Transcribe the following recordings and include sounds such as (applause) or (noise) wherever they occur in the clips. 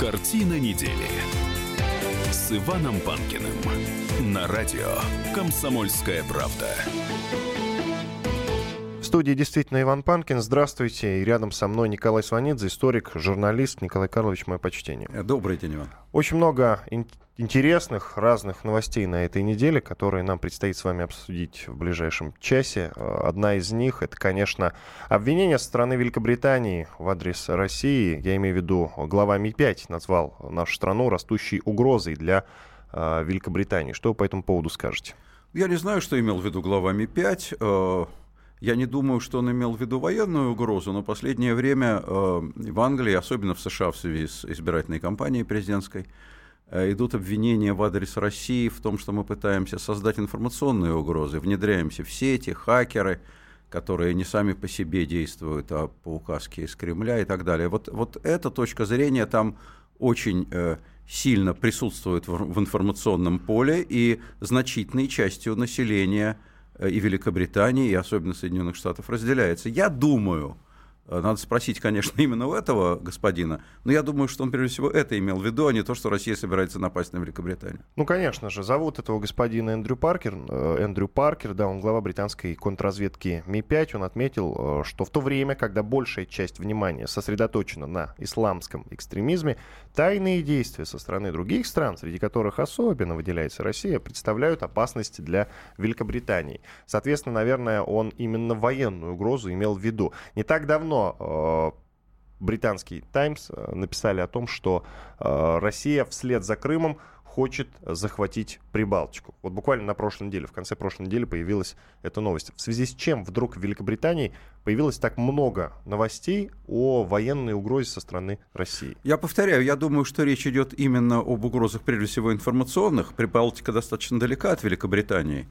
Картина недели с Иваном Панкиным на радио «Комсомольская правда». Студии действительно Иван Панкин. Здравствуйте. И рядом со мной Николай Сванидзе, историк, журналист. Николай Карлович, мое почтение. Добрый день, Иван. Очень много интересных, разных новостей на этой неделе, которые нам предстоит с вами обсудить в ближайшем часе. Одна из них, это, конечно, обвинение со стороны Великобритании в адрес России. Я имею в виду, глава Ми-5 назвал нашу страну растущей угрозой для э, Великобритании. Что вы по этому поводу скажете? Я не знаю, что имел в виду глава Ми-5. Э, я не думаю, что он имел в виду военную угрозу, но последнее время э, в Англии, особенно в США в связи с избирательной кампанией президентской, Э, идут обвинения в адрес России в том, что мы пытаемся создать информационные угрозы, внедряемся в сети, хакеры, которые не сами по себе действуют, а по указке из Кремля и так далее. Вот, вот эта точка зрения там очень э, сильно присутствует в, в информационном поле, и значительной частью населения и Великобритании, и особенно Соединенных Штатов разделяется. Я думаю, Э, надо спросить, конечно, (laughs) именно у этого господина, но я думаю, что он прежде всего это имел в виду, а не то, что Россия собирается напасть на Великобританию. Ну, конечно же, зовут этого господина Эндрю Паркер. Э, Эндрю Паркер, да, он глава британской контрразведки Ми-5. Он отметил, э, что в то время, когда большая часть внимания сосредоточена на исламском экстремизме, тайные действия со стороны других стран, среди которых особенно выделяется Россия, представляют опасность для Великобритании. Соответственно, наверное, он именно военную угрозу имел в виду. Не так давно давно э, британский Таймс э, написали о том, что э, Россия вслед за Крымом хочет захватить Прибалтику. Вот буквально на прошлой неделе, в конце прошлой недели появилась эта новость. В связи с чем вдруг в Великобритании появилось так много новостей о военной угрозе со стороны России? Я повторяю, я думаю, что речь идет именно об угрозах, прежде всего, информационных. Прибалтика достаточно далека от Великобритании.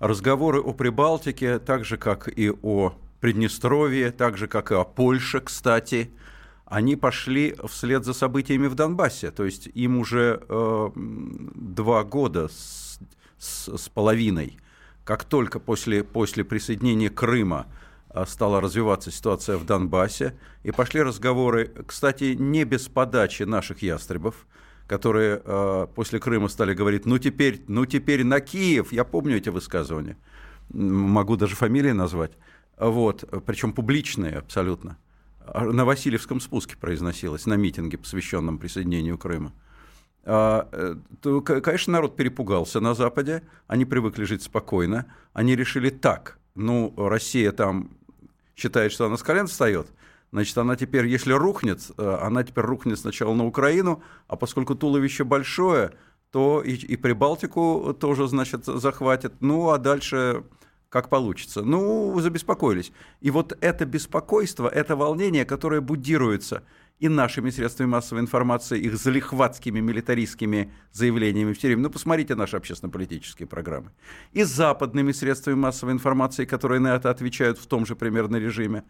Разговоры о Прибалтике, так же, как и о Приднестровье, так же, как и о Польше, кстати, они пошли вслед за событиями в Донбассе. То есть им уже э, два года с, с, с половиной, как только после, после присоединения Крыма э, стала развиваться ситуация в Донбассе, и пошли разговоры, кстати, не без подачи наших ястребов, которые э, после Крыма стали говорить, ну теперь, ну теперь на Киев, я помню эти высказывания, могу даже фамилии назвать, вот, причем публичные абсолютно. На Васильевском спуске произносилось, на митинге, посвященном присоединению Крыма. А, э, то, конечно, народ перепугался на Западе, они привыкли жить спокойно, они решили так, ну, Россия там считает, что она с колен встает, значит, она теперь, если рухнет, э, она теперь рухнет сначала на Украину, а поскольку туловище большое, то и, и Прибалтику тоже, значит, захватит, ну, а дальше как получится. Ну, забеспокоились. И вот это беспокойство, это волнение, которое будируется и нашими средствами массовой информации, их залихватскими милитаристскими заявлениями все время. Ну, посмотрите наши общественно-политические программы. И западными средствами массовой информации, которые на это отвечают в том же примерно режиме.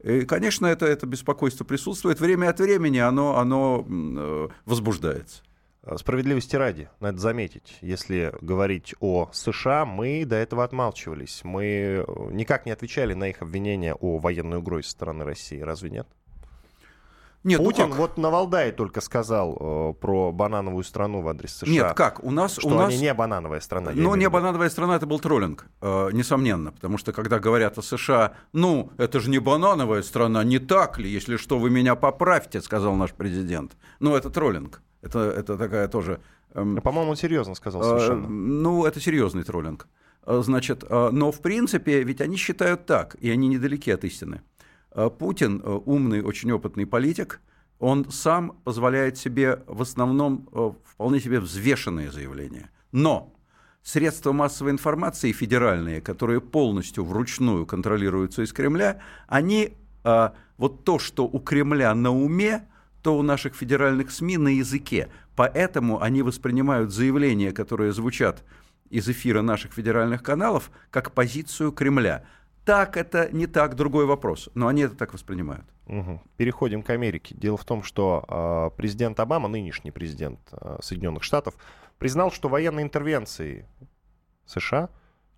И, конечно, это, это беспокойство присутствует. Время от времени оно, оно э, возбуждается. Э, справедливости ради, надо заметить, если говорить о США, мы до этого отмалчивались. Мы э, никак не отвечали на их обвинения о военной угрозе со стороны России. Разве нет? Нет, ну Путин ну вот на Валдае только сказал э, про банановую страну в адрес США. Нет, как? У нас... Что у нас... они не банановая страна. Ну, не банановая страна, это был троллинг, э, несомненно. Потому что, когда говорят о США, ну, это же не банановая страна, не так ли? Если что, вы меня поправьте, сказал наш президент. Ну, это троллинг. Это, это такая тоже... Эм, По-моему, он серьезно сказал э, совершенно. Э, ну, это серьезный троллинг. Э, значит, э, но в принципе, ведь они считают так, и они недалеки от истины. Э, Путин, умный, очень опытный политик, он сам позволяет себе в основном вполне себе взвешенные заявления. Но средства массовой информации федеральные, которые полностью вручную контролируются из Кремля, они вот то, что у Кремля на уме, то у наших федеральных СМИ на языке. Поэтому они воспринимают заявления, которые звучат из эфира наших федеральных каналов, как позицию Кремля. Так это не так, другой вопрос. Но они это так воспринимают. Угу. Переходим к Америке. Дело в том, что э, президент Обама, нынешний президент э, Соединенных Штатов, признал, что военные интервенции США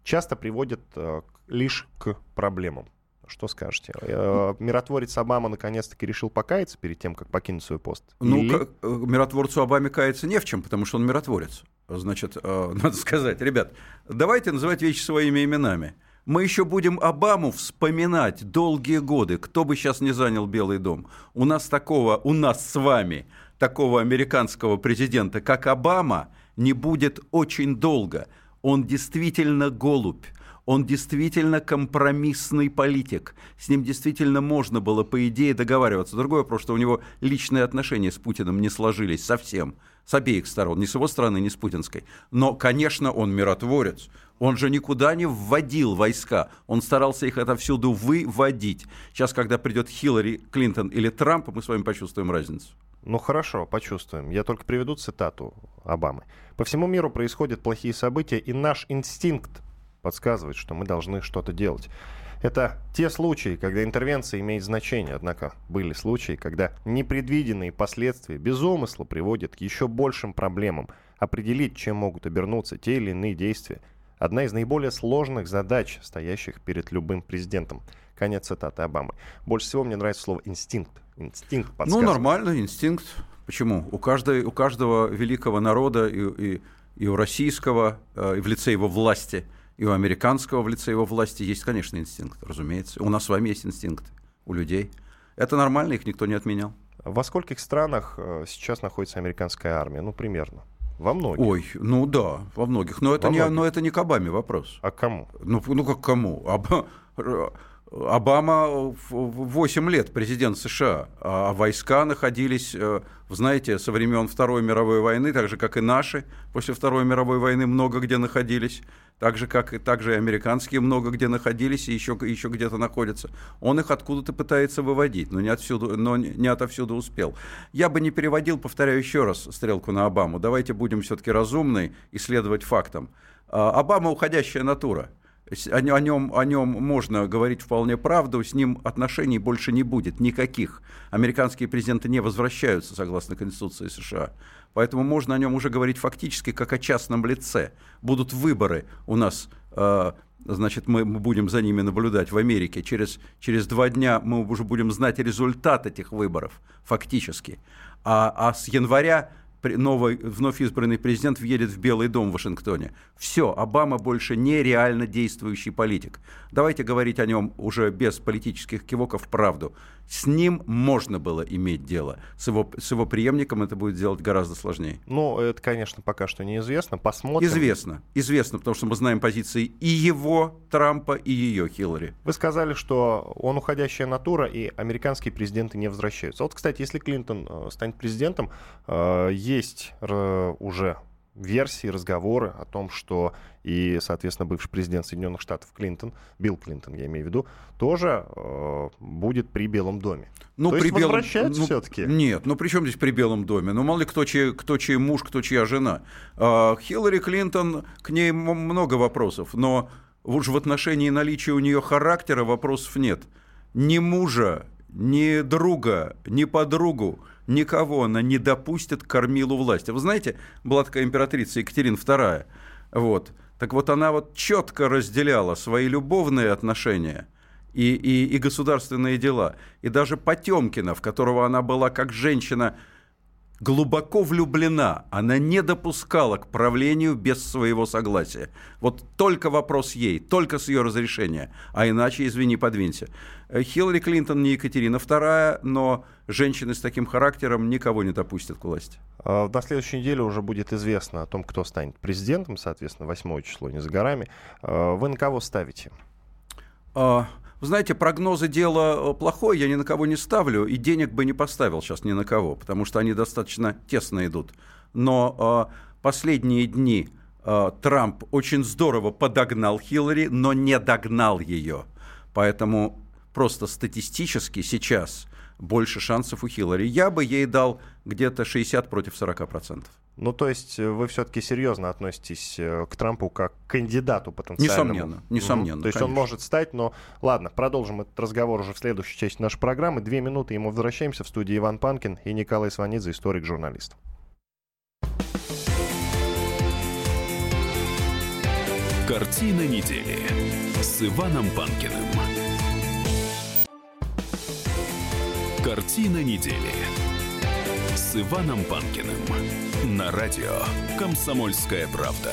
часто приводят э, лишь к проблемам Что скажете? Э, миротворец Обама наконец-таки решил покаяться перед тем, как покинуть свой пост? Ну, Или... как, миротворцу Обаме каяться не в чем, потому что он миротворец. Значит, (laughs) надо сказать, ребят, давайте называть вещи своими именами. Мы еще будем Обаму вспоминать долгие годы, кто бы сейчас не занял Белый дом. У нас такого, у нас с вами, такого американского президента, как Обама, не будет очень долго. Он действительно голубь. Он действительно компромиссный политик. С ним действительно можно было, по идее, договариваться. Другой вопрос, что у него личные отношения с Путиным не сложились совсем. С обеих сторон. Ни с его стороны, ни с путинской. Но, конечно, он миротворец. Он же никуда не вводил войска. Он старался их отовсюду выводить. Сейчас, когда придет Хиллари Клинтон или Трамп, мы с вами почувствуем разницу. Ну хорошо, почувствуем. Я только приведу цитату Обамы. По всему миру происходят плохие события, и наш инстинкт подсказывает, что мы должны что-то делать. Это те случаи, когда интервенция имеет значение, однако были случаи, когда непредвиденные последствия без умысла приводят к еще большим проблемам. Определить, чем могут обернуться те или иные действия – одна из наиболее сложных задач, стоящих перед любым президентом. Конец цитаты Обамы. Больше всего мне нравится слово «инстинкт». Инстинкт Ну, нормально, инстинкт. Почему? У, каждой, у каждого великого народа и, и, и у российского, э, и в лице его власти – и у американского в лице его власти есть, конечно, инстинкт, разумеется. У нас с вами есть инстинкт, у людей. Это нормально, их никто не отменял. Во скольких странах э, сейчас находится американская армия? Ну, примерно. Во многих. Ой, ну да, во многих. Но это, во не, многих. но это не к Обаме вопрос. А кому? Ну, ну как кому? Об... Обама 8 лет президент США, а войска находились, э, знаете, со времен Второй мировой войны, так же, как и наши после Второй мировой войны много где находились, так же, как и также и американские много где находились и еще, еще где-то находятся. Он их откуда-то пытается выводить, но не, отсюда, но не отовсюду успел. Я бы не переводил, повторяю еще раз, стрелку на Обаму. Давайте будем все-таки разумны и следовать фактам. А, Обама уходящая натура – о нем, о нем можно говорить вполне правду, с ним отношений больше не будет, никаких. Американские президенты не возвращаются, согласно Конституции США. Поэтому можно о нем уже говорить фактически как о частном лице. Будут выборы у нас, э, значит, мы будем за ними наблюдать в Америке. Через, через два дня мы уже будем знать результат этих выборов, фактически. А, а с января новый, вновь избранный президент въедет в Белый дом в Вашингтоне. Все, Обама больше не реально действующий политик. Давайте говорить о нем уже без политических кивоков правду. С ним можно было иметь дело. С его, с его преемником это будет делать гораздо сложнее. Ну, это, конечно, пока что неизвестно. Посмотрим. Известно. Известно, потому что мы знаем позиции и его, Трампа, и ее, Хиллари. Вы сказали, что он уходящая натура, и американские президенты не возвращаются. Вот, кстати, если Клинтон э, станет президентом, э, есть уже версии, разговоры о том, что и, соответственно, бывший президент Соединенных Штатов Клинтон, Билл Клинтон, я имею в виду, тоже э, будет при Белом доме. Ну, То при есть Белом... возвращается ну, все-таки? Нет, ну при чем здесь при Белом доме? Ну, мало ли кто чей, кто чей муж, кто чья жена. А, Хиллари Клинтон, к ней много вопросов, но уж в отношении наличия у нее характера вопросов нет. Ни мужа, ни друга, ни подругу никого она не допустит к кормилу власти. Вы знаете, была такая императрица Екатерина II, вот, так вот она вот четко разделяла свои любовные отношения и, и, и государственные дела. И даже Потемкина, в которого она была как женщина глубоко влюблена, она не допускала к правлению без своего согласия. Вот только вопрос ей, только с ее разрешения, а иначе, извини, подвинься. Хиллари Клинтон не Екатерина II, но женщины с таким характером никого не допустят к власти. А, на следующей неделе уже будет известно о том, кто станет президентом, соответственно, 8 число не за горами. А, вы на кого ставите? А, вы знаете, прогнозы дело э, плохое, я ни на кого не ставлю, и денег бы не поставил сейчас ни на кого, потому что они достаточно тесно идут. Но э, последние дни э, Трамп очень здорово подогнал Хиллари, но не догнал ее. Поэтому просто статистически сейчас больше шансов у Хиллари. Я бы ей дал где-то 60 против 40 процентов. Ну, то есть э, вы все-таки серьезно относитесь э, к Трампу как к кандидату потенциальному? Несомненно, несомненно. Mm-hmm. То есть конечно. он может стать, но ладно, продолжим этот разговор уже в следующей части нашей программы. Две минуты, и мы возвращаемся в студии Иван Панкин и Николай Сванидзе, историк-журналист. Картина недели с Иваном Панкиным. Картина недели с Иваном Панкиным на радио «Комсомольская правда».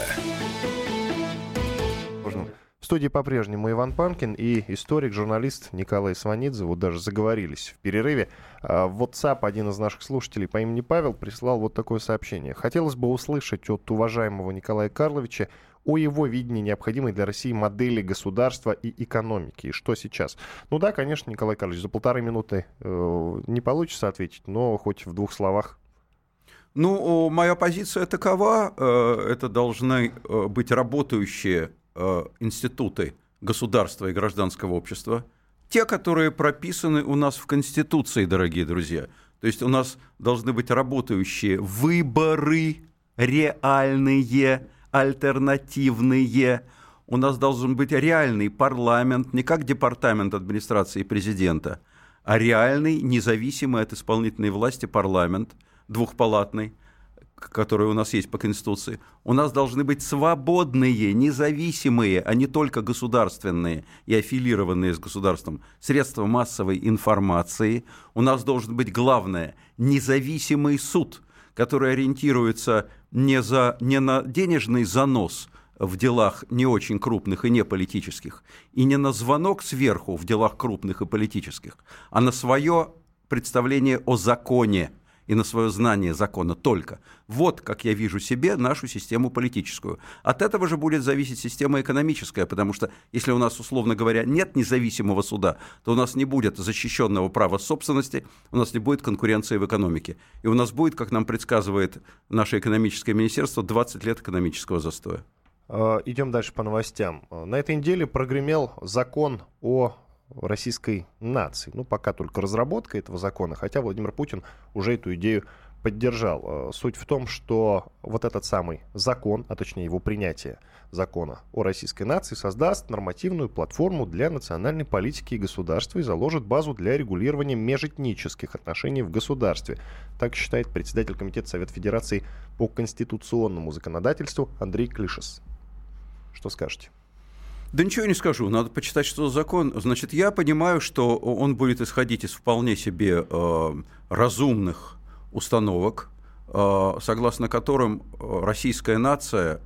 В студии по-прежнему Иван Панкин и историк, журналист Николай Сванидзе. Вот даже заговорились в перерыве. А, в WhatsApp один из наших слушателей по имени Павел прислал вот такое сообщение. Хотелось бы услышать от уважаемого Николая Карловича о его видении необходимой для России модели государства и экономики. И что сейчас? Ну да, конечно, Николай Карлович, за полторы минуты э, не получится ответить, но хоть в двух словах. Ну, моя позиция такова. Э, это должны э, быть работающие Э, институты государства и гражданского общества, те, которые прописаны у нас в Конституции, дорогие друзья. То есть у нас должны быть работающие выборы реальные, альтернативные. У нас должен быть реальный парламент, не как департамент администрации президента, а реальный, независимый от исполнительной власти парламент, двухпалатный – которые у нас есть по Конституции, у нас должны быть свободные, независимые, а не только государственные и аффилированные с государством средства массовой информации. У нас должен быть, главное, независимый суд, который ориентируется не, за, не на денежный занос в делах не очень крупных и не политических, и не на звонок сверху в делах крупных и политических, а на свое представление о законе – и на свое знание закона только. Вот как я вижу себе нашу систему политическую. От этого же будет зависеть система экономическая, потому что если у нас, условно говоря, нет независимого суда, то у нас не будет защищенного права собственности, у нас не будет конкуренции в экономике. И у нас будет, как нам предсказывает наше экономическое министерство, 20 лет экономического застоя. А, идем дальше по новостям. На этой неделе прогремел закон о российской нации. Ну, пока только разработка этого закона, хотя Владимир Путин уже эту идею поддержал. Э, суть в том, что вот этот самый закон, а точнее его принятие закона о российской нации создаст нормативную платформу для национальной политики и государства и заложит базу для регулирования межэтнических отношений в государстве. Так считает председатель Комитета Совет Федерации по конституционному законодательству Андрей Клишес. Что скажете? Да ничего не скажу, надо почитать, что за закон. Значит, я понимаю, что он будет исходить из вполне себе э, разумных установок, э, согласно которым э, российская нация,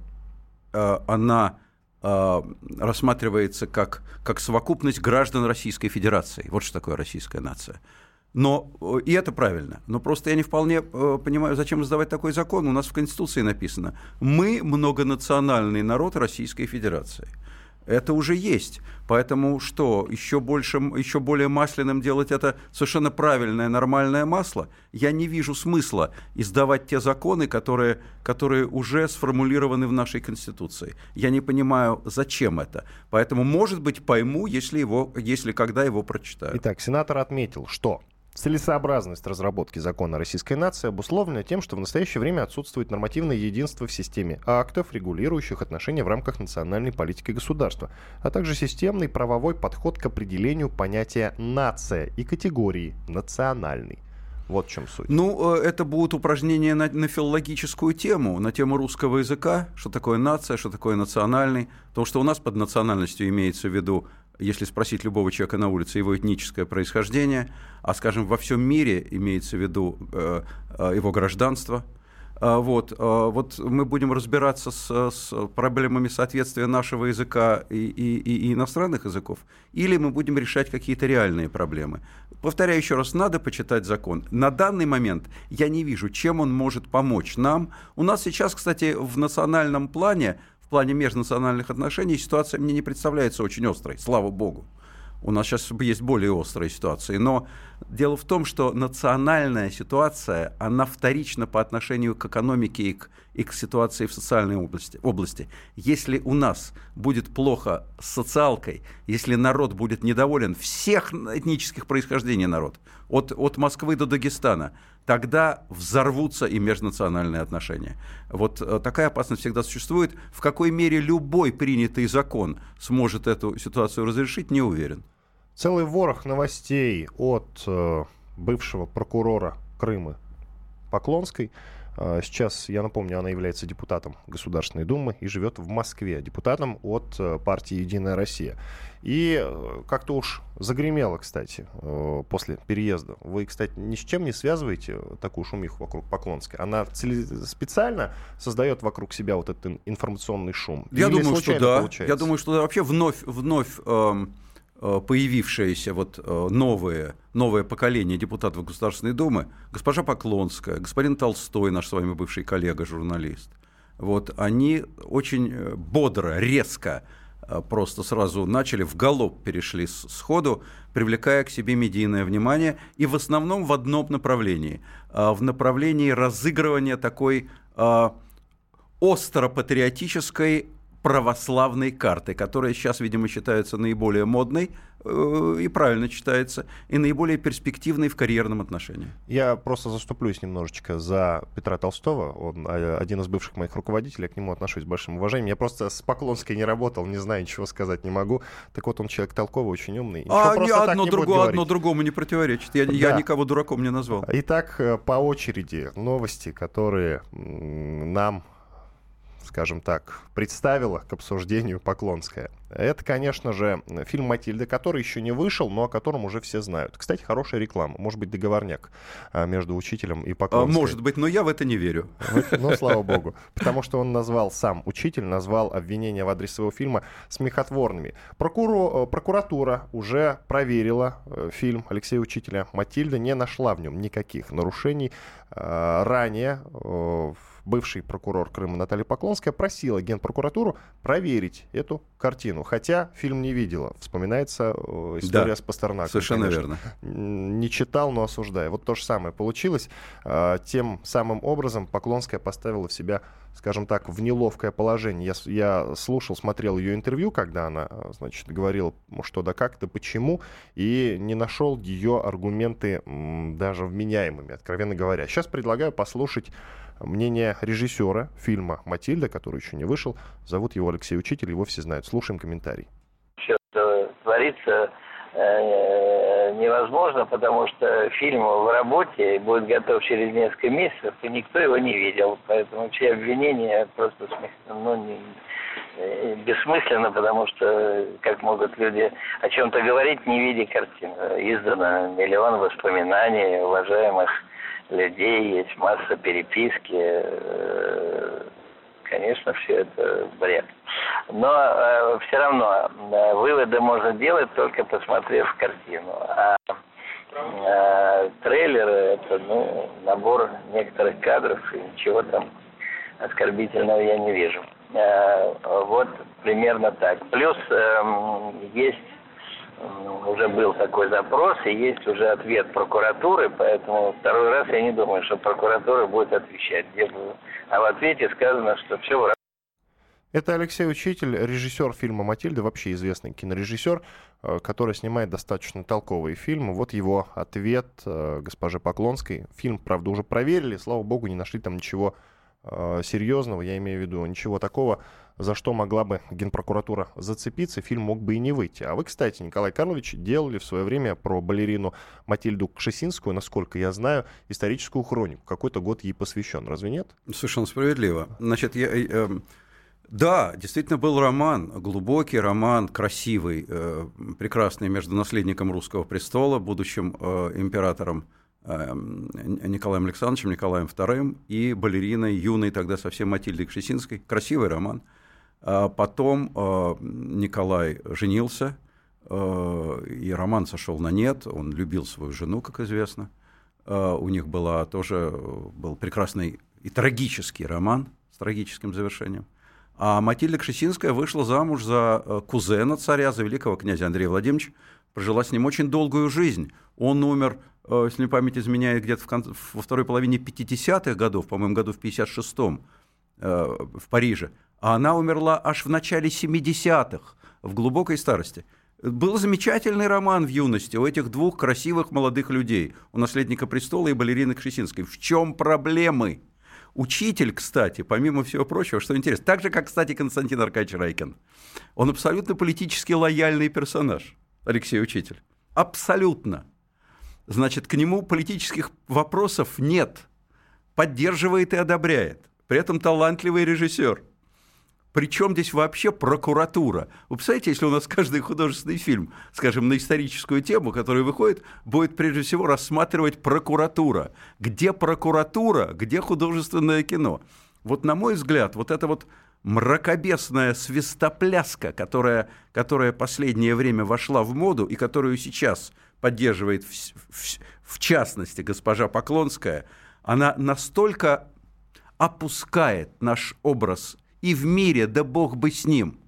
э, она э, рассматривается как, как совокупность граждан Российской Федерации. Вот что такое российская нация. Но, э, и это правильно. Но просто я не вполне э, понимаю, зачем издавать такой закон. У нас в Конституции написано, мы многонациональный народ Российской Федерации это уже есть. Поэтому что, еще, больше, еще более масляным делать это совершенно правильное, нормальное масло? Я не вижу смысла издавать те законы, которые, которые уже сформулированы в нашей Конституции. Я не понимаю, зачем это. Поэтому, может быть, пойму, если, его, если когда его прочитаю. Итак, сенатор отметил, что Целесообразность разработки закона российской нации обусловлена тем, что в настоящее время отсутствует нормативное единство в системе актов, регулирующих отношения в рамках национальной политики государства, а также системный правовой подход к определению понятия «нация» и категории «национальный». Вот в чем суть. Ну, э, это будут упражнения на, на филологическую тему, на тему русского языка, что такое нация, что такое национальный. Потому что у нас под национальностью имеется в виду если спросить любого человека на улице его этническое происхождение, а, скажем, во всем мире имеется в виду э, э, его гражданство. А, вот, а, вот мы будем разбираться с, с проблемами соответствия нашего языка и, и, и иностранных языков, или мы будем решать какие-то реальные проблемы. Повторяю еще раз, надо почитать закон. На данный момент я не вижу, чем он может помочь нам. У нас сейчас, кстати, в национальном плане плане межнациональных отношений ситуация мне не представляется очень острой, слава богу. У нас сейчас есть более острые ситуации. Но дело в том, что национальная ситуация, она вторична по отношению к экономике и к, и к ситуации в социальной области, области. Если у нас будет плохо с социалкой, если народ будет недоволен, всех этнических происхождений народ, от, от Москвы до Дагестана, тогда взорвутся и межнациональные отношения. Вот э, такая опасность всегда существует. В какой мере любой принятый закон сможет эту ситуацию разрешить, не уверен. Целый ворох новостей от э, бывшего прокурора Крыма Поклонской. А, сейчас, я напомню, она является депутатом Государственной Думы и живет в Москве, депутатом от э, партии «Единая Россия». И э, как-то уж загремело, кстати, э, после переезда. Вы, кстати, ни с чем не связываете такую шумиху вокруг Поклонской? Она специально создает вокруг себя вот этот информационный шум? Я Или думаю, что да. Получается? Я думаю, что. Вообще вновь, вновь эм, появившиеся вот новые, новое поколение депутатов Государственной Думы, госпожа Поклонская, господин Толстой, наш с вами бывший коллега, журналист, вот они очень бодро, резко Э, просто сразу начали, в галоп перешли сходу, привлекая к себе медийное внимание, и в основном в одном направлении, э, в направлении разыгрывания такой э, остро-патриотической православной карты, которая сейчас, видимо, считается наиболее модной э, и правильно читается, и наиболее перспективной в карьерном отношении. Я просто заступлюсь немножечко за Петра Толстого. Он а, один из бывших моих руководителей, я к нему отношусь с большим уважением. Я просто с Поклонской не работал, не знаю, ничего сказать не могу. Так вот, он человек толковый, очень умный. а не одно, не другое, одно другому не противоречит. Я, да. я никого дураком не назвал. Итак, э, по очереди новости, которые нам скажем так, представила к обсуждению Поклонская. Это, конечно же, фильм «Матильда», который еще не вышел, но о котором уже все знают. Кстати, хорошая реклама. Может быть, договорняк а, между учителем и Поклонской. Может быть, но я в это не верю. Ну, слава богу. Потому что он назвал, сам учитель назвал обвинения в адрес своего фильма смехотворными. Прокуру, прокуратура уже проверила э, фильм Алексея Учителя «Матильда», не нашла в нем никаких нарушений. А, ранее в бывший прокурор Крыма Наталья Поклонская просила Генпрокуратуру проверить эту картину. Хотя фильм не видела. Вспоминается э, история да, с Пастернаком. Совершенно конечно. верно. Не читал, но осуждаю. Вот то же самое получилось. А, тем самым образом Поклонская поставила в себя скажем так, в неловкое положение. Я, я слушал, смотрел ее интервью, когда она, значит, говорила, что да как, да почему, и не нашел ее аргументы даже вменяемыми, откровенно говоря. Сейчас предлагаю послушать мнение режиссера фильма «Матильда», который еще не вышел. Зовут его Алексей Учитель, его все знают. Слушаем комментарий. Все, что творится, э, невозможно, потому что фильм в работе будет готов через несколько месяцев, и никто его не видел. Поэтому все обвинения просто ну, не, э, бессмысленно, потому что как могут люди о чем-то говорить, не видя картин. Издано миллион воспоминаний уважаемых людей, есть масса переписки. Э, конечно, все это бред. Но э, все равно э, выводы можно делать только посмотрев картину. А э, трейлеры это ну, набор некоторых кадров, и ничего там оскорбительного я не вижу. Э, вот примерно так. Плюс э, есть уже был такой запрос, и есть уже ответ прокуратуры, поэтому второй раз я не думаю, что прокуратура будет отвечать. А в ответе сказано, что все в это Алексей Учитель, режиссер фильма «Матильда», вообще известный кинорежиссер, э, который снимает достаточно толковые фильмы. Вот его ответ э, госпоже Поклонской. Фильм, правда, уже проверили, слава богу, не нашли там ничего э, серьезного, я имею в виду, ничего такого, за что могла бы Генпрокуратура зацепиться, фильм мог бы и не выйти. А вы, кстати, Николай Карлович, делали в свое время про балерину Матильду Кшесинскую, насколько я знаю, историческую хронику. Какой-то год ей посвящен, разве нет? Совершенно справедливо. Значит, я... Э, да, действительно был роман, глубокий роман, красивый, э, прекрасный между наследником русского престола, будущим э, императором э, Николаем Александровичем, Николаем II и балериной юной тогда совсем Матильдой Кшесинской. Красивый роман. А потом э, Николай женился, э, и роман сошел на нет. Он любил свою жену, как известно. У них была тоже был прекрасный и трагический роман с трагическим завершением. А Матильда Кшесинская вышла замуж за кузена царя, за великого князя Андрея Владимировича, прожила с ним очень долгую жизнь. Он умер, если память изменяет, где-то в кон... во второй половине 50-х годов, по-моему, году в 56-м в Париже а она умерла аж в начале 70-х, в глубокой старости. Был замечательный роман в юности у этих двух красивых молодых людей, у наследника престола и балерины Кшесинской. В чем проблемы? Учитель, кстати, помимо всего прочего, что интересно, так же, как, кстати, Константин Аркадьевич Райкин, он абсолютно политически лояльный персонаж, Алексей Учитель. Абсолютно. Значит, к нему политических вопросов нет – поддерживает и одобряет. При этом талантливый режиссер. Причем здесь вообще прокуратура? Вы представляете, если у нас каждый художественный фильм, скажем, на историческую тему, который выходит, будет прежде всего рассматривать прокуратура. Где прокуратура, где художественное кино? Вот на мой взгляд, вот это вот мракобесная свистопляска, которая, которая последнее время вошла в моду и которую сейчас поддерживает в, в, в частности госпожа Поклонская, она настолько опускает наш образ и в мире, да бог бы с ним.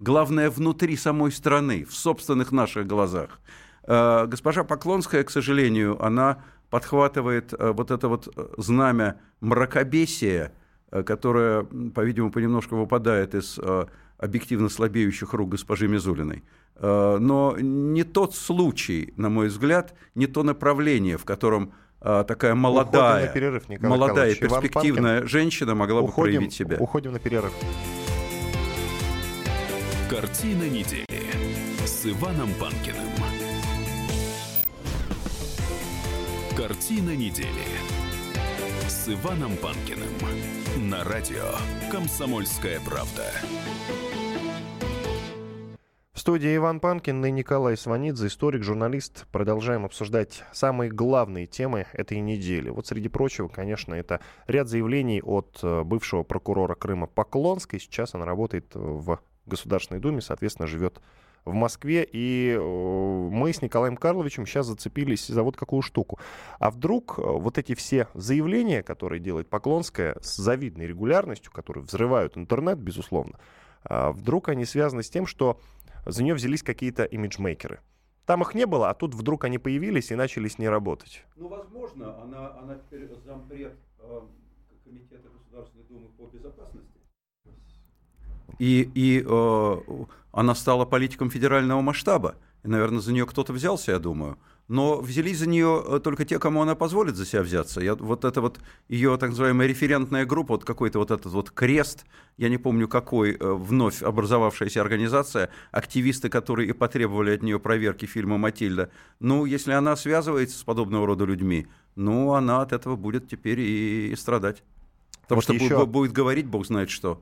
Главное, внутри самой страны, в собственных наших глазах. Э, госпожа Поклонская, к сожалению, она подхватывает э, вот это вот э, знамя мракобесия, которое, по-видимому, понемножку выпадает из объективно слабеющих рук госпожи Мизулиной. Но не тот случай, на мой взгляд, не то направление, в котором такая молодая, перерыв, молодая перспективная женщина могла уходим, бы проявить себя. Уходим на перерыв. Картина недели с Иваном Панкиным. Картина недели с Иваном Панкиным на радио «Комсомольская правда». В студии Иван Панкин и Николай Сванидзе, историк, журналист. Продолжаем обсуждать самые главные темы этой недели. Вот среди прочего, конечно, это ряд заявлений от э, бывшего прокурора Крыма Поклонской. Сейчас она работает в Государственной Думе, соответственно, живет в Москве, и э, мы с Николаем Карловичем сейчас зацепились за вот какую штуку. А вдруг э, вот эти все заявления, которые делает Поклонская с завидной регулярностью, которые взрывают интернет, безусловно, а вдруг они связаны с тем, что за нее взялись какие-то имиджмейкеры. Там их не было, а тут вдруг они появились и начали с ней работать. Ну, возможно, она, она теперь зампред э, Комитета Государственной Думы по безопасности. И, и э, она стала политиком федерального масштаба. И, наверное, за нее кто-то взялся, я думаю но взялись за нее э, только те, кому она позволит за себя взяться. Я, вот это вот ее так называемая референтная группа, вот какой-то вот этот вот крест, я не помню какой, э, вновь образовавшаяся организация, активисты, которые и потребовали от нее проверки фильма «Матильда». Ну, если она связывается с подобного рода людьми, ну, она от этого будет теперь и, и страдать. Потому вот что еще... будет говорить бог знает что.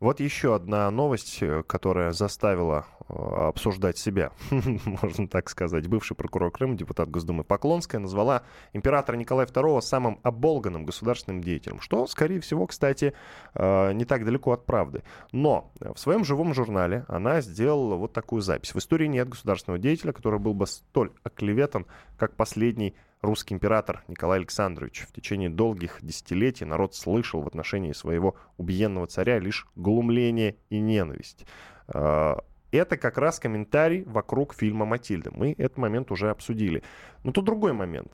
Вот еще одна новость, э, которая заставила э, обсуждать себя, (laughs) можно так сказать. Бывший прокурор Крыма, депутат Госдумы Поклонская, назвала императора Николая II самым оболганным государственным деятелем, что, скорее всего, кстати, э, не так далеко от правды. Но в своем живом журнале она сделала вот такую запись. В истории нет государственного деятеля, который был бы столь оклеветан, как последний русский император Николай Александрович. В течение долгих десятилетий народ слышал в отношении своего убиенного царя лишь глумление и ненависть. А, это как раз комментарий вокруг фильма «Матильда». Мы этот момент уже обсудили. Но тут другой момент.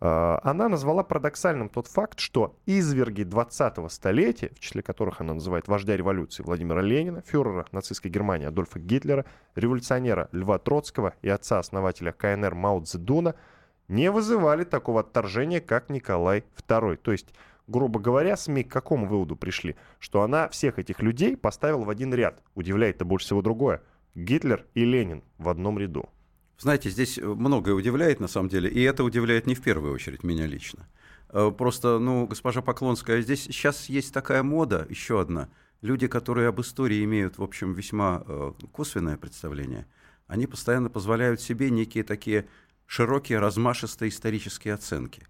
А, она назвала парадоксальным тот факт, что изверги 20-го столетия, в числе которых она называет вождя революции Владимира Ленина, фюрера нацистской Германии Адольфа Гитлера, революционера Льва Троцкого и отца-основателя КНР Мао Цзэдуна – не вызывали такого отторжения, как Николай II. То есть, грубо говоря, СМИ к какому выводу пришли? Что она всех этих людей поставила в один ряд. Удивляет-то больше всего другое. Гитлер и Ленин в одном ряду. Знаете, здесь многое удивляет на самом деле, и это удивляет не в первую очередь меня лично. Э, просто, ну, госпожа Поклонская, здесь сейчас есть такая мода, еще одна. Люди, которые об истории имеют, в общем, весьма э, косвенное представление, они постоянно позволяют себе некие такие широкие, размашистые исторические оценки.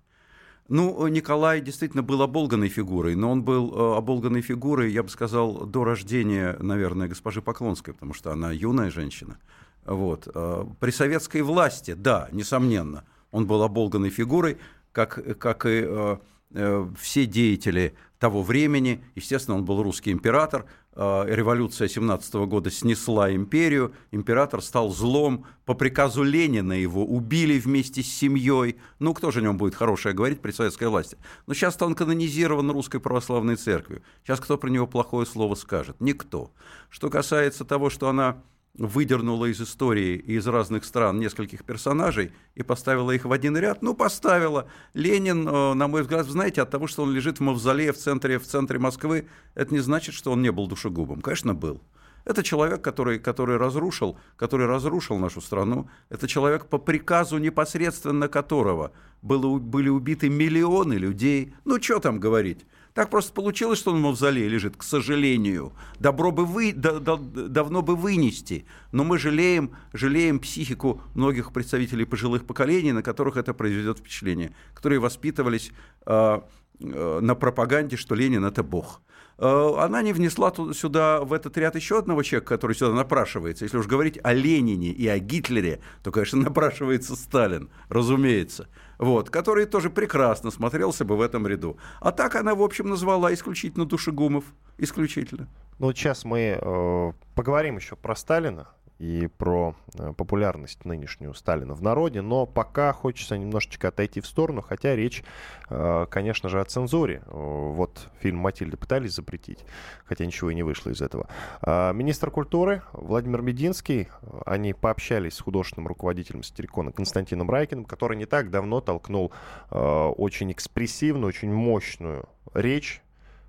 Ну, Николай действительно был оболганной фигурой, но он был э, оболганной фигурой, я бы сказал, до рождения, наверное, госпожи Поклонской, потому что она юная женщина. Вот. Э, при советской власти, да, несомненно, он был оболганной фигурой, как, как и э, э, все деятели того времени. Естественно, он был русский император. Э, революция 17 года снесла империю. Император стал злом. По приказу Ленина его убили вместе с семьей. Ну, кто же о нем будет хорошее говорить при советской власти? Но сейчас он канонизирован русской православной церковью. Сейчас кто про него плохое слово скажет? Никто. Что касается того, что она выдернула из истории из разных стран нескольких персонажей и поставила их в один ряд. Ну, поставила. Ленин, э, на мой взгляд, знаете, от того, что он лежит в мавзолее в центре, в центре Москвы, это не значит, что он не был душегубом. Конечно, был. Это человек, который, который, разрушил, который разрушил нашу страну. Это человек, по приказу непосредственно которого было, были убиты миллионы людей. Ну, что там говорить? Так просто получилось, что он в мавзолее лежит, к сожалению. Добро бы вы, да, да, давно бы вынести, но мы жалеем, жалеем психику многих представителей пожилых поколений, на которых это произведет впечатление, которые воспитывались э, э, на пропаганде, что Ленин это Бог. Э, она не внесла сюда, в этот ряд еще одного человека, который сюда напрашивается. Если уж говорить о Ленине и о Гитлере, то, конечно, (laughs) напрашивается Сталин, разумеется. Вот, который тоже прекрасно смотрелся бы в этом ряду. А так она, в общем, назвала исключительно душегумов. Исключительно. Ну, вот сейчас мы э, поговорим еще про Сталина и про э, популярность нынешнюю Сталина в народе, но пока хочется немножечко отойти в сторону, хотя речь, э, конечно же, о цензуре. Вот фильм «Матильда» пытались запретить, хотя ничего и не вышло из этого. А министр культуры Владимир Мединский, они пообщались с художественным руководителем Сатирикона Константином Райкиным, который не так давно толкнул э, очень экспрессивную, очень мощную речь,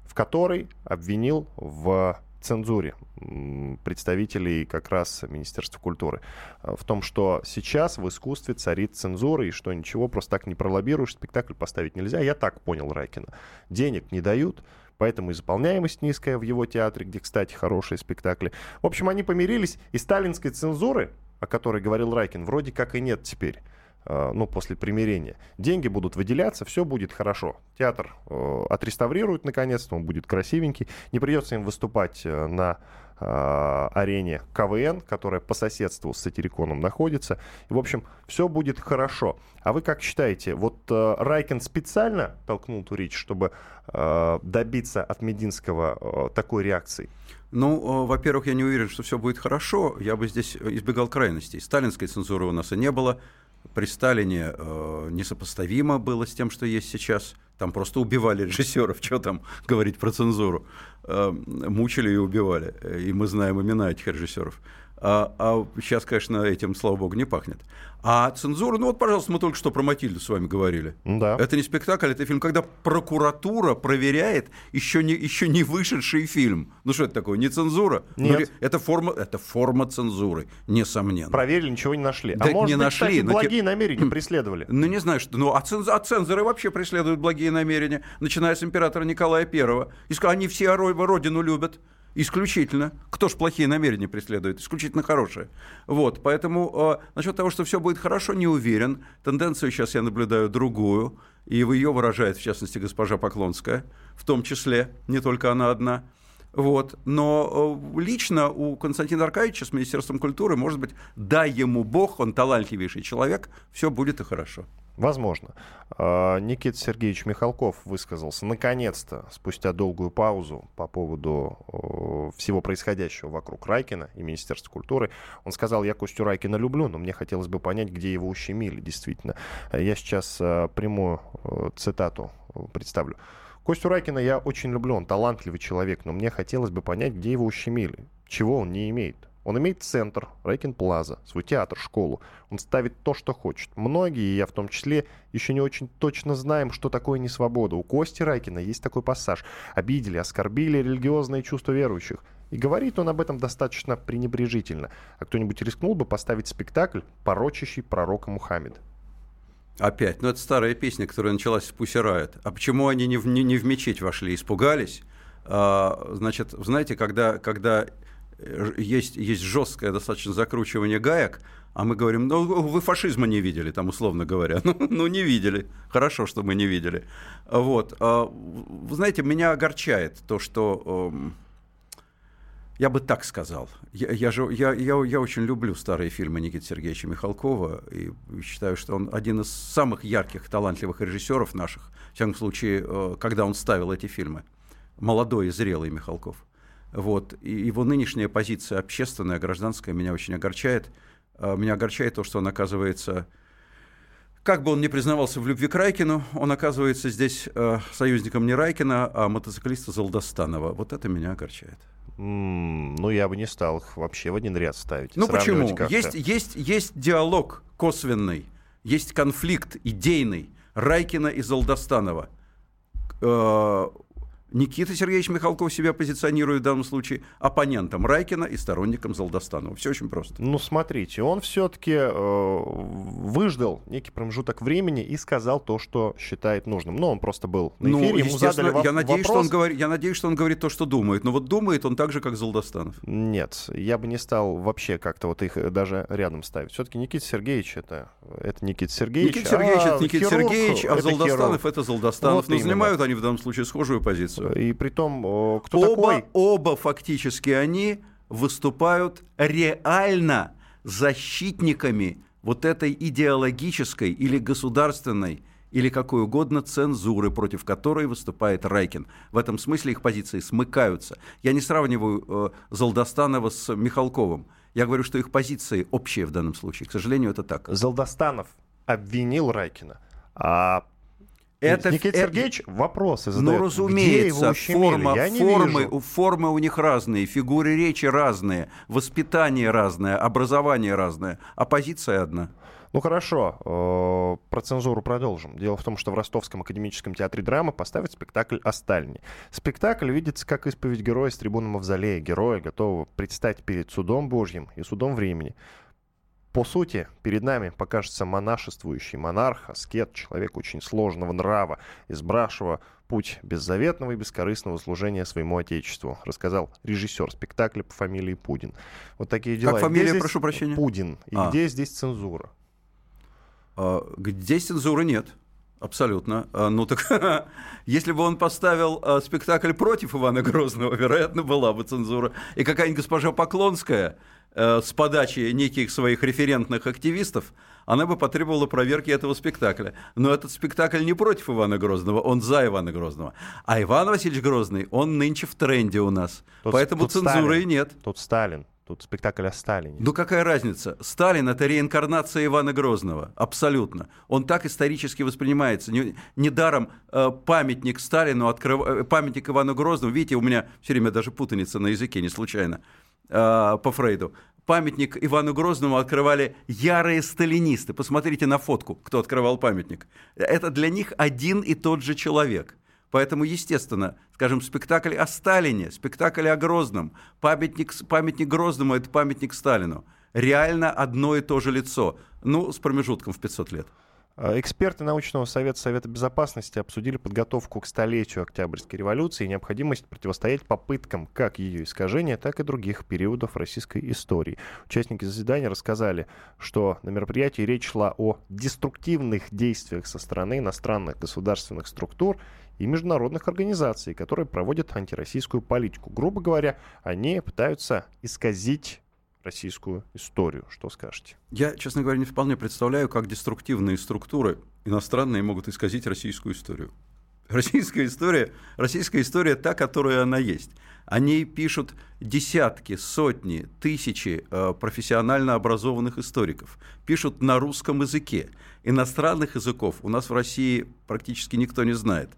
в которой обвинил в цензуре представителей как раз Министерства культуры. Э, в том, что сейчас в искусстве царит цензура, и что ничего просто так не пролоббируешь, спектакль поставить нельзя. Я так понял Райкина. Денег не дают, поэтому и заполняемость низкая в его театре, где, кстати, хорошие спектакли. В общем, они помирились, и сталинской цензуры, о которой говорил Райкин, вроде как и нет теперь. Э, ну, после примирения. Деньги будут выделяться, все будет хорошо. Театр э, отреставрируют наконец-то, он будет красивенький. Не придется им выступать э, на э, арене КВН, которая по соседству с Сатириконом находится. И, в общем, все будет хорошо. А вы как считаете, вот э, Райкин специально толкнул ту речь, чтобы э, добиться от Мединского э, такой реакции? Ну, во-первых, я не уверен, что все будет хорошо. Я бы здесь избегал крайностей. Сталинской цензуры у нас и не было при Сталине э, несопоставимо было с тем, что есть сейчас. Там просто убивали (laughs) режиссеров, что там говорить про цензуру. Э, мучили и убивали. И мы знаем имена этих режиссеров. А, а сейчас, конечно, этим, слава богу, не пахнет. А цензура, ну вот, пожалуйста, мы только что про Матильду с вами говорили. Да. Это не спектакль, это фильм, когда прокуратура проверяет еще не, еще не вышедший фильм. Ну что это такое, не цензура? Ну, Нет. Ну, это, форма, это форма цензуры, несомненно. Проверили, ничего не нашли. Да а может не быть, нашли, кстати, но благие те... намерения преследовали? Ну не знаю, что. Ну а, ценз... а цензоры вообще преследуют благие намерения, начиная с императора Николая I. И они все родину любят. Исключительно. Кто ж плохие намерения преследует? Исключительно хорошие. Вот, поэтому э, насчет того, что все будет хорошо, не уверен. Тенденцию сейчас я наблюдаю другую, и ее выражает, в частности, госпожа Поклонская, в том числе, не только она одна. Вот. Но э, лично у Константина Аркадьевича с Министерством культуры, может быть, дай ему Бог, он талантливейший человек, все будет и хорошо. Возможно. А, Никита Сергеевич Михалков высказался наконец-то, спустя долгую паузу по поводу всего происходящего вокруг Райкина и Министерства культуры. Он сказал, я Костю Райкина люблю, но мне хотелось бы понять, где его ущемили, действительно. Я сейчас а, прямую цитату представлю. Костю Райкина я очень люблю, он талантливый человек, но мне хотелось бы понять, где его ущемили, чего он не имеет. Он имеет центр, Райкин Плаза, свой театр, школу. Он ставит то, что хочет. Многие, я в том числе, еще не очень точно знаем, что такое несвобода. У Кости Райкина есть такой пассаж. Обидели, оскорбили религиозные чувства верующих. И говорит он об этом достаточно пренебрежительно. А кто-нибудь рискнул бы поставить спектакль, порочащий пророка Мухаммеда? Опять, ну это старая песня, которая началась с Пусирает. А почему они не в, не, не в мечеть вошли, испугались? А, значит, знаете, когда, когда есть, есть жесткое достаточно закручивание гаек, а мы говорим, ну, вы фашизма не видели, там, условно говоря. (laughs) Ну, ну не видели. Хорошо, что мы не видели. Вот. А, вы знаете, меня огорчает то, что... Эм, я бы так сказал. Я, я, же, я, я, я очень люблю старые фильмы Никиты Сергеевича Михалкова и считаю, что он один из самых ярких, талантливых режиссеров наших, в всяком случае, э, когда он ставил эти фильмы. Молодой и зрелый Михалков. Вот. И его нынешняя позиция общественная, гражданская меня очень огорчает. А, меня огорчает то, что он оказывается... Как бы он ни признавался в любви к Райкину, он оказывается здесь э, союзником не Райкина, а мотоциклиста Залдастанова. Вот это меня огорчает. Mm, ну, я бы не стал их вообще в один ряд ставить. Ну почему? Есть, есть, есть диалог косвенный, есть конфликт идейный Райкина и Залдастанова. Э, Никита Сергеевич Михалков себя позиционирует в данном случае оппонентом Райкина и сторонником Залдастанова. Все очень просто. Ну, смотрите, он все-таки э, выждал некий промежуток времени и сказал то, что считает нужным. Но он просто был на эфире, ну, ему задали я, надеюсь, вопрос. Что он говорит, я надеюсь, что он говорит то, что думает. Но вот думает он так же, как Залдастанов. Нет, я бы не стал вообще как-то вот их даже рядом ставить. Все-таки Никита Сергеевич это, это Никита Сергеевич. Никита Сергеевич а это Никита хирург Сергеевич, а это Залдастанов хирург. это Залдастанов. Вот Но именно. занимают они в данном случае схожую позицию. И при том, э, кто оба, такой? оба фактически они выступают реально защитниками вот этой идеологической или государственной или какой угодно цензуры, против которой выступает Райкин. В этом смысле их позиции смыкаются. Я не сравниваю э, Залдастанова с Михалковым. Я говорю, что их позиции общие в данном случае. К сожалению, это так. Залдастанов обвинил Райкина. А Это- Никита это- Сергеевич вопросы задает. Ну, Где его разумеется, форма, Я формы, вижу. формы у них разные, фигуры речи разные, воспитание разное, образование разное, а позиция одна. Ну хорошо, э, про цензуру продолжим. Дело в том, что в Ростовском академическом театре драмы поставят спектакль о Сталине. Спектакль видится как исповедь героя с трибуны Мавзолея, героя, готового предстать перед судом Божьим и судом времени. По сути, перед нами покажется монашествующий монарх, аскет, человек очень сложного нрава, избравшего путь беззаветного и бескорыстного служения своему отечеству, рассказал режиссер спектакля по фамилии Пудин. Вот такие дела. Как фамилия, здесь прошу прощения? Пудин. И А. где здесь цензура? А, Где цензуры нет. Абсолютно. А, Ну так, (laughs) если бы он поставил а, спектакль против Ивана Грозного, вероятно, была бы цензура. И какая-нибудь госпожа Поклонская э, с подачи неких своих референтных активистов, она бы потребовала проверки этого спектакля. Но этот спектакль не против Ивана Грозного, он за Ивана Грозного. А Иван Васильевич Грозный, он нынче в тренде у нас. Тут- Поэтому тут цензуры Сталин. и нет. Тут Сталин. Тут спектакль о Сталине. Ну какая разница? Сталин это реинкарнация Ивана Грозного, абсолютно. Он так исторически воспринимается. Не- Недаром э, памятник Сталину, открыв- э, памятник Ивану Грозному, видите, у меня все время даже путаница на языке, не случайно, э, по Фрейду. Памятник Ивану Грозному открывали ярые сталинисты. Посмотрите на фотку, кто открывал памятник. Это для них один и тот же человек. Поэтому, естественно, скажем, спектакль о Сталине, спектакль о Грозном, памятник, памятник Грозному – это памятник Сталину. Реально одно и то же лицо, ну, с промежутком в 500 лет. А, Эксперты научного совета Совета Безопасности обсудили подготовку к столетию Октябрьской революции и необходимость противостоять попыткам как ее искажения, так и других периодов российской истории. Участники заседания рассказали, что на мероприятии речь шла о деструктивных действиях со стороны иностранных государственных структур и международных организаций, которые проводят антироссийскую политику. Грубо говоря, они пытаются исказить российскую историю. Что скажете? Я, честно говоря, не вполне представляю, как деструктивные структуры иностранные могут исказить российскую историю. Российская история, российская история та, которая она есть. О ней пишут десятки, сотни, тысячи э, профессионально образованных историков. Пишут на русском языке. Иностранных языков у нас в России практически никто не знает.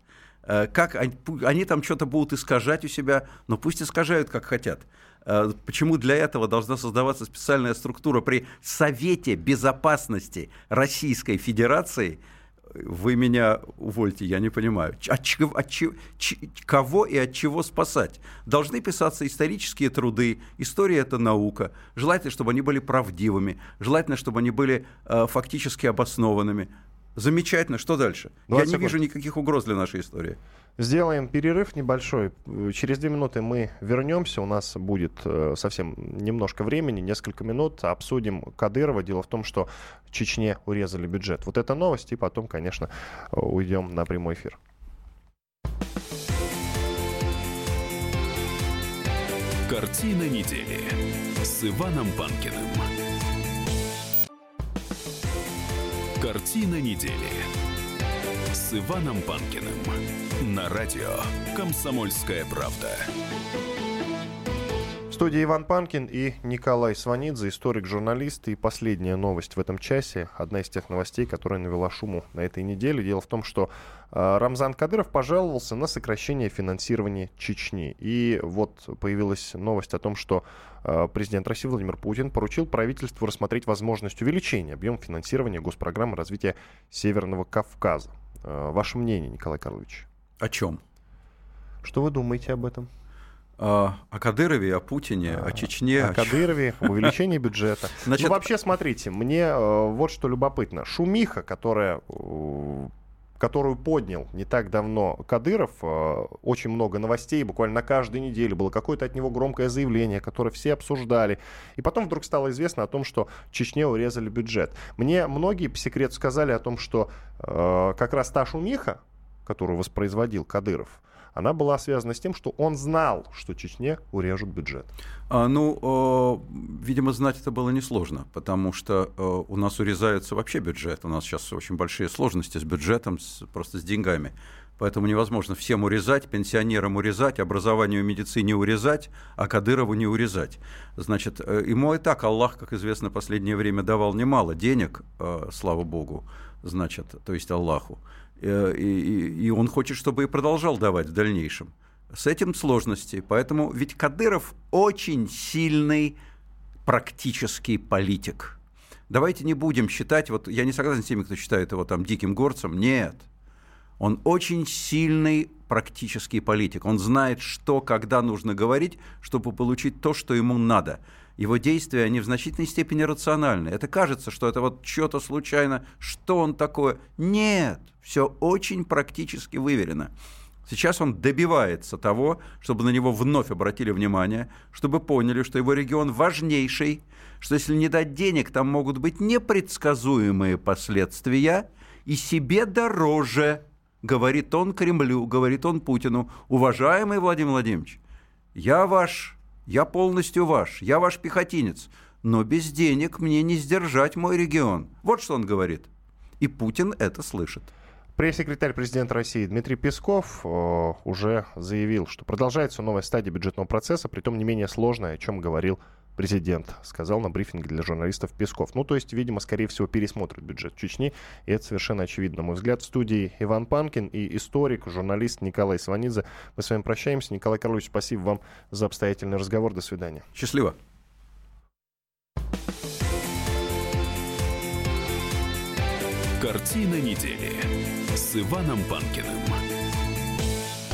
Э, Как они, они там что-то будут искажать у себя, но пусть искажают, как хотят. Э, Почему для этого должна создаваться специальная структура при Совете Безопасности Российской Федерации? Вы меня увольте, я не понимаю. От, чего- от чего- кого и от чего спасать? Должны писаться исторические труды. История это наука. Желательно, чтобы они были правдивыми. Желательно, чтобы они были э, фактически обоснованными. Замечательно. Что дальше? Я 20 не секунд. вижу никаких угроз для нашей истории. Сделаем перерыв небольшой. Через две минуты мы вернемся. У нас будет э, совсем немножко времени, несколько минут. Обсудим Кадырова. Дело в том, что Чечне урезали бюджет. Вот это новость. И потом, конечно, уйдем на прямой эфир. Картина недели с Иваном Панкиным. Картина недели с Иваном Панкиным на радио «Комсомольская правда». В студии Иван Панкин и Николай Сванидзе, историк-журналист. И последняя новость в этом часе, одна из тех новостей, которая навела шуму на этой неделе. Дело в том, что э, Рамзан Кадыров пожаловался на сокращение финансирования Чечни. И вот появилась новость о том, что э, президент России Владимир Путин поручил правительству рассмотреть возможность увеличения объема финансирования госпрограммы развития Северного Кавказа. Э, ваше мнение, Николай Карлович? О чем? Что вы думаете об этом? о Кадырове, о Путине, о Чечне. О Кадырове, увеличении (laughs) бюджета. Значит, ну, вообще, смотрите, мне э, вот что любопытно. Шумиха, которая э, которую поднял не так давно Кадыров. Э, очень много новостей, буквально на каждой неделе было какое-то от него громкое заявление, которое все обсуждали. И потом вдруг стало известно о том, что Чечне урезали бюджет. Мне многие по секрету сказали о том, что э, как раз та шумиха, которую воспроизводил Кадыров, она была связана с тем, что он знал, что Чечне урежут бюджет. А, ну, э, видимо, знать это было несложно, потому что э, у нас урезается вообще бюджет. У нас сейчас очень большие сложности с бюджетом, с, просто с деньгами. Поэтому невозможно всем урезать, пенсионерам урезать, образованию и медицине урезать, а Кадырову не урезать. Значит, э, ему и так Аллах, как известно, в последнее время давал немало денег, э, слава Богу, значит, то есть Аллаху. Э, и, и он хочет, чтобы и продолжал давать в дальнейшем. С этим сложности. Поэтому ведь Кадыров очень сильный практический политик. Давайте не будем считать, вот я не согласен с теми, кто считает его там диким горцем. Нет. Он очень сильный практический политик. Он знает, что, когда нужно говорить, чтобы получить то, что ему надо его действия, они в значительной степени рациональны. Это кажется, что это вот что-то случайно, что он такое. Нет, все очень практически выверено. Сейчас он добивается того, чтобы на него вновь обратили внимание, чтобы поняли, что его регион важнейший, что если не дать денег, там могут быть непредсказуемые последствия, и себе дороже, говорит он Кремлю, говорит он Путину, уважаемый Владимир Владимирович, я ваш я полностью ваш, я ваш пехотинец, но без денег мне не сдержать мой регион. Вот что он говорит. И Путин это слышит. Пресс-секретарь президента России Дмитрий Песков э, уже заявил, что продолжается новая стадия бюджетного процесса, притом не менее сложная, о чем говорил президент, сказал на брифинге для журналистов Песков. Ну, то есть, видимо, скорее всего, пересмотрит бюджет Чечни, и это совершенно очевидно. На мой взгляд, в студии Иван Панкин и историк, журналист Николай Сванидзе. Мы с вами прощаемся. Николай Карлович, спасибо вам за обстоятельный разговор. До свидания. Счастливо. Картина недели с Иваном Панкиным.